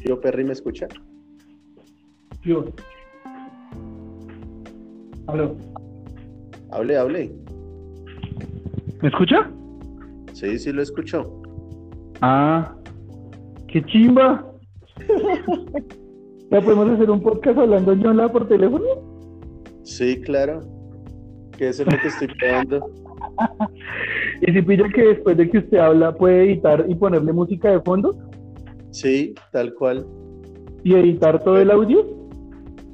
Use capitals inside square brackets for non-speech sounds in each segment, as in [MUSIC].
Tío Perry, ¿me escucha? Tío. Aló. Hable, hable. ¿Me escucha? Sí, sí lo escucho. Ah, qué chimba. [LAUGHS] ¿Ya podemos hacer un podcast hablando yo la por teléfono? Sí, claro. Que eso es lo que estoy probando. [LAUGHS] ¿Y si pilla que después de que usted habla puede editar y ponerle música de fondo? Sí, tal cual. ¿Y editar todo el audio?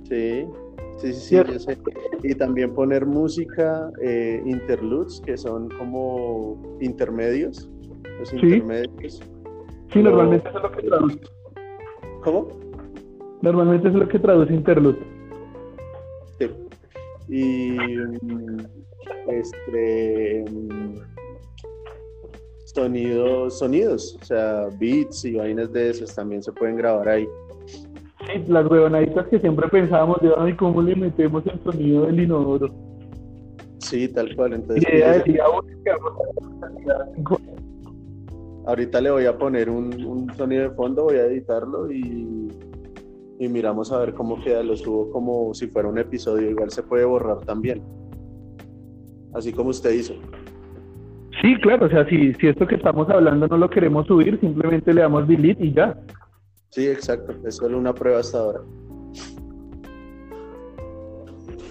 Sí, sí, sí, sí, yo sé. Y también poner música, eh, interludes, que son como intermedios. Los Sí. intermedios. Sí, No. normalmente eso es lo que traduce. ¿Cómo? Normalmente es lo que traduce interlude. Sí. Y mm, este mm, sonidos, sonidos, o sea, beats y vainas de esos también se pueden grabar ahí. Sí, las huevonaditas que siempre pensábamos de, ay, ¿cómo le metemos el sonido del inodoro? Sí, tal cual. Entonces, pues, ahorita le voy a poner un, un sonido de fondo, voy a editarlo y, y miramos a ver cómo queda. Lo subo como si fuera un episodio, igual se puede borrar también. Así como usted hizo. Sí, claro, o sea, si, si esto que estamos hablando no lo queremos subir, simplemente le damos delete y ya. Sí, exacto. Es solo una prueba hasta ahora.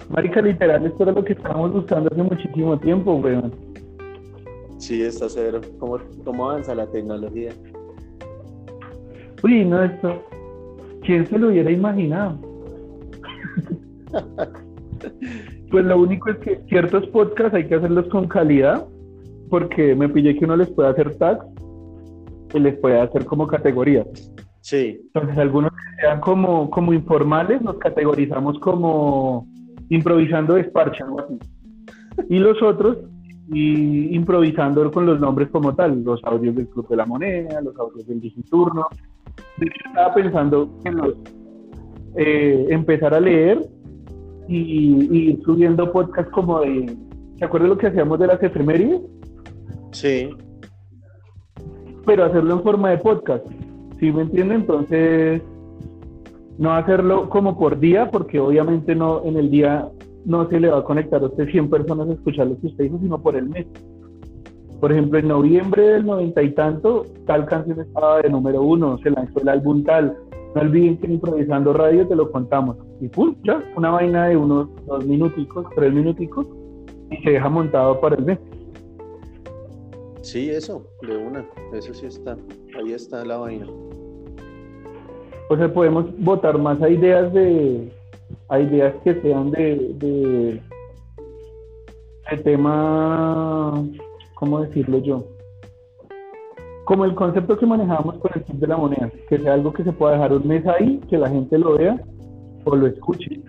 Marica, literal, esto era lo que estábamos buscando hace muchísimo tiempo, weón. Sí, está cero. ¿Cómo, cómo avanza la tecnología? Uy, no, esto, ¿quién se lo hubiera imaginado? [LAUGHS] Pues lo único es que ciertos podcasts hay que hacerlos con calidad, porque me pillé que uno les puede hacer tags y les puede hacer como categorías. Sí, Entonces, algunos que sean como, como informales, los categorizamos como improvisando de parche, algo así. Y los otros, y improvisando con los nombres como tal, los audios del Club de la Moneda, los audios del Digiturno. De hecho, estaba pensando en los, eh, empezar a leer y, y ir subiendo podcasts como de. ¿Se acuerdan lo que hacíamos de las efemérides? Sí, pero hacerlo en forma de podcast. ¿Sí me entiende? Entonces, no hacerlo como por día, porque obviamente no en el día no se le va a conectar a usted 100 personas a escuchar lo que usted dijo, sino por el mes. Por ejemplo, en noviembre del noventa y tanto, tal canción estaba de número uno, se lanzó el álbum tal. No olviden que Improvisando Radio te lo contamos. Y pum, ya, una vaina de unos dos minuticos, tres minuticos, y se deja montado para el mes. Sí, eso, de una. Eso sí está. Ahí está la vaina. O sea, podemos votar más a ideas de ideas que sean de, de, de tema, ¿cómo decirlo yo? Como el concepto que manejamos con el tip de la moneda, que sea algo que se pueda dejar un mes ahí, que la gente lo vea o lo escuche.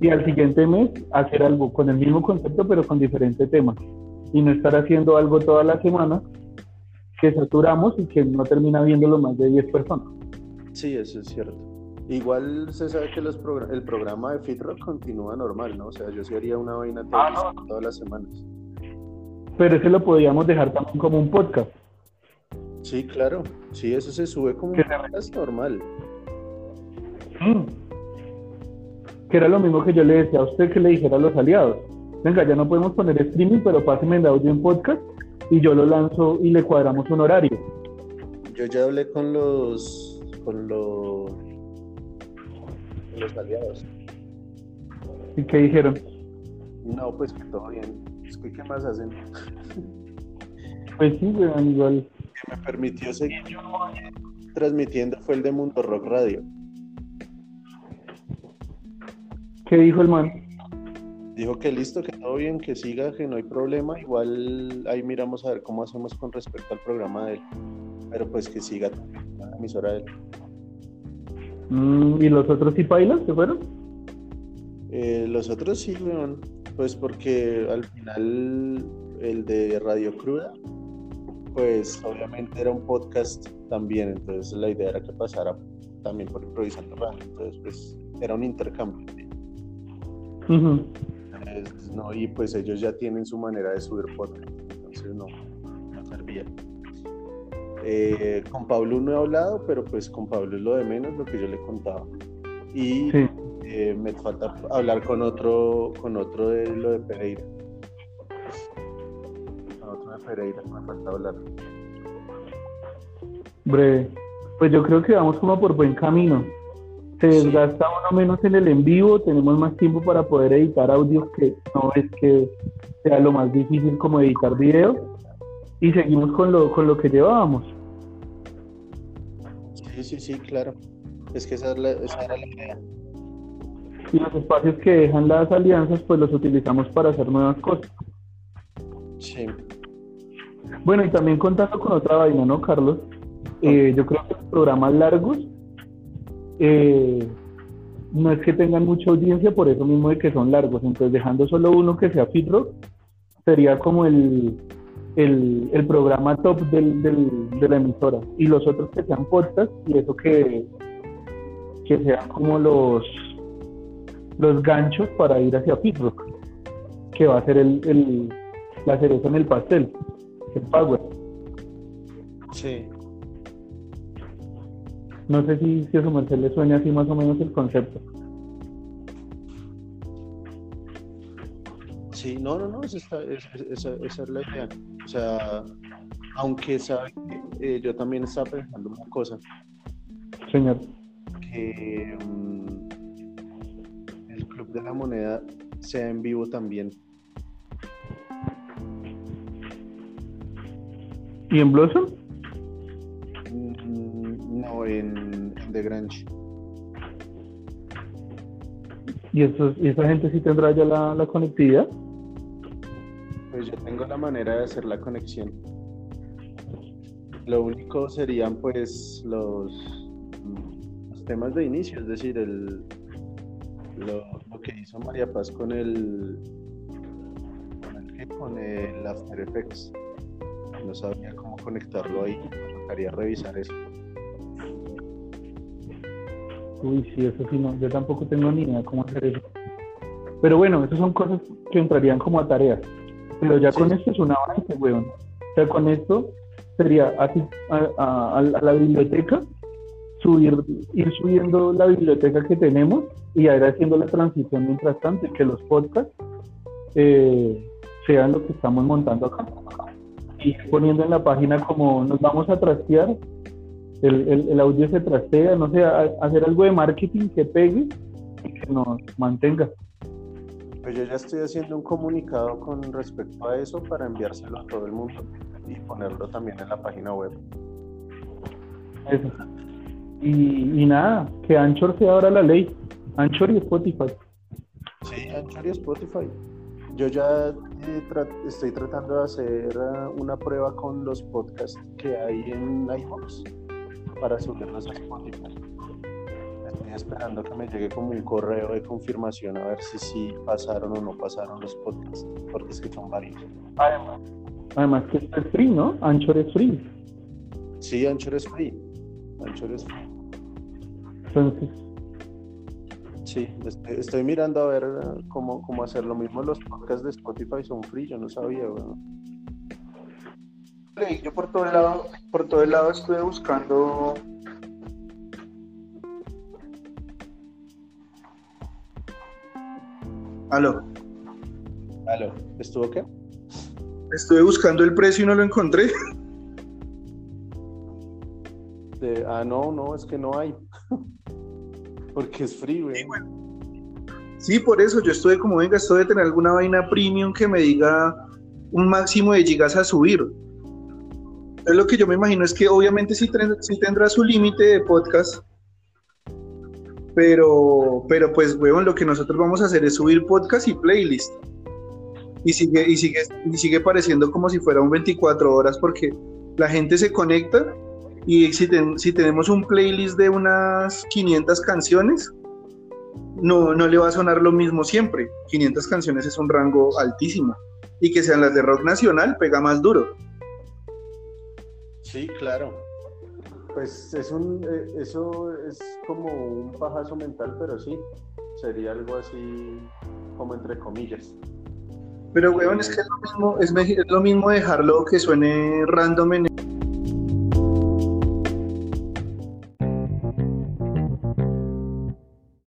Y al siguiente mes hacer algo con el mismo concepto pero con diferente tema. Y no estar haciendo algo toda la semana que saturamos y que no termina viéndolo más de 10 personas. Sí, eso es cierto. Igual se sabe que los progr- el programa de FitRock continúa normal, ¿no? O sea, yo sí haría una vaina Ah, todas, todas las semanas. Pero ese lo podríamos dejar también como un podcast. Sí, claro. Sí, eso se sube como un podcast normal. Mm. Que era lo mismo que yo le decía a usted que le dijera a los aliados. Venga, ya no podemos poner streaming, pero páseme el audio en podcast y yo lo lanzo y le cuadramos un horario. Yo ya hablé con los con los, con los aliados. ¿Y qué dijeron? No, pues que todo bien. Es que, ¿qué más hacen? Pues sí, weón, igual. Que me permitió seguir transmitiendo fue el de Mundo Rock Radio. ¿Qué dijo el man? Dijo que listo, que todo bien, que siga, que no hay problema. Igual ahí miramos a ver cómo hacemos con respecto al programa de él. Pero pues que siga la emisora de él. Mm, ¿Y los otros sí bailan? ¿Se fueron? Eh, los otros sí, weón. Pues porque al final el de Radio Cruda, pues obviamente era un podcast también. Entonces la idea era que pasara también por improvisando radio. Entonces, pues era un intercambio. Ujú. Entonces, no, y pues ellos ya tienen su manera de subir podcast. Entonces no, no servía. Eh, con Pablo no he hablado, pero pues con Pablo es lo de menos lo que yo le contaba. Y eh, me falta hablar con otro, con otro de lo de Pereira. Con otro de Pereira, me falta hablar. Breve. Pues yo creo que vamos como por buen camino. Se desgasta uno menos en el en vivo, tenemos más tiempo para poder editar audios que no es que sea lo más difícil como editar videos y seguimos con lo, con lo que llevábamos. Sí, sí, sí, claro. Es que esa, esa era la idea. Y los espacios que dejan las alianzas, pues los utilizamos para hacer nuevas cosas. Sí. Bueno, y también contando con otra vaina, ¿no, Carlos? Eh, yo creo que los programas largos eh, no es que tengan mucha audiencia, por eso mismo de que son largos. Entonces, dejando solo uno que sea Fitrock, sería como el, el, programa top del, de la emisora. Y los otros que sean podcast y eso que, que sean como los, los ganchos para ir hacia Fitrock, que va a ser el, el, la cereza en el pastel, el Power. Sí. No sé si, si a su merced le suena así más o menos el concepto. Sí, no, no, no, esa, esa, esa, es la idea. O sea, aunque sabe que eh, yo también estaba pensando una cosa. Señor. Que um, el Club de la Moneda sea en vivo también. ¿Y en Blossom? En, The Grange. ¿Y, eso, ¿Y esa gente sí tendrá ya la, conectividad? Pues yo tengo la manera de hacer la conexión. Lo único serían pues los, los temas de inicio, es decir, el, lo, que hizo María Paz con el con el, con el After Effects. No sabía cómo conectarlo ahí, me tocaría revisar eso. Uy, sí, eso sí, no. Yo tampoco tengo ni idea cómo hacer eso. Pero bueno, esas son cosas que entrarían como a tareas. Pero ya con esto es un avance, weón. O sea, con esto sería así a, la biblioteca, subir, ir subiendo la biblioteca que tenemos y ir haciendo la transición mientras tanto y que los podcasts eh, sean lo que estamos montando acá. Y poniendo en la página como nos vamos a trastear el, audio se trastea, no sé, hacer algo de marketing que pegue y que nos mantenga. Pues yo ya estoy haciendo un comunicado con respecto a eso para enviárselo a todo el mundo y ponerlo también en la página web. Eso. Y, nada, que Anchor sea ahora la ley. Anchor y Spotify. Sí, Anchor y Spotify. Yo ya eh, estoy tratando de hacer eh, una prueba con los podcasts que hay en iVoox para subirlos a Spotify. Estoy esperando que me llegue como un correo de confirmación a ver si sí pasaron o no pasaron los podcasts, porque es que son varios. Además, además que esto es free, ¿no? Anchor es free. Sí, Anchor es free. Anchor es free. Entonces. Sí, estoy, mirando a ver eh, cómo, cómo hacer lo mismo. Los podcasts de Spotify son free, yo no sabía, yo por todo el lado, por todo el lado estuve buscando Aló. Aló, ¿estuvo qué? Estuve buscando el precio y no lo encontré. ah, no, no, es que no hay. [LAUGHS] Porque es free, güey. Sí, por eso yo estuve como, venga, esto de tener alguna vaina premium que me diga un máximo de gigas a subir lo que yo me imagino es que obviamente sí, tendrá su límite de podcast, pero, pero pues, weón, lo que nosotros vamos a hacer es subir podcast y playlist. Y sigue, y sigue, y sigue pareciendo como si fuera un 24 horas porque la gente se conecta y si, si tenemos un playlist de unas 500 canciones, no, no le va a sonar lo mismo siempre. 500 canciones es un rango altísimo. Y que sean las de rock nacional, pega más duro. Sí, claro. Pues es un, eh, eso es como un pajazo mental, pero sí, sería algo así como entre comillas. Pero, weón, es que es lo mismo, es, lo mismo dejarlo que suene random en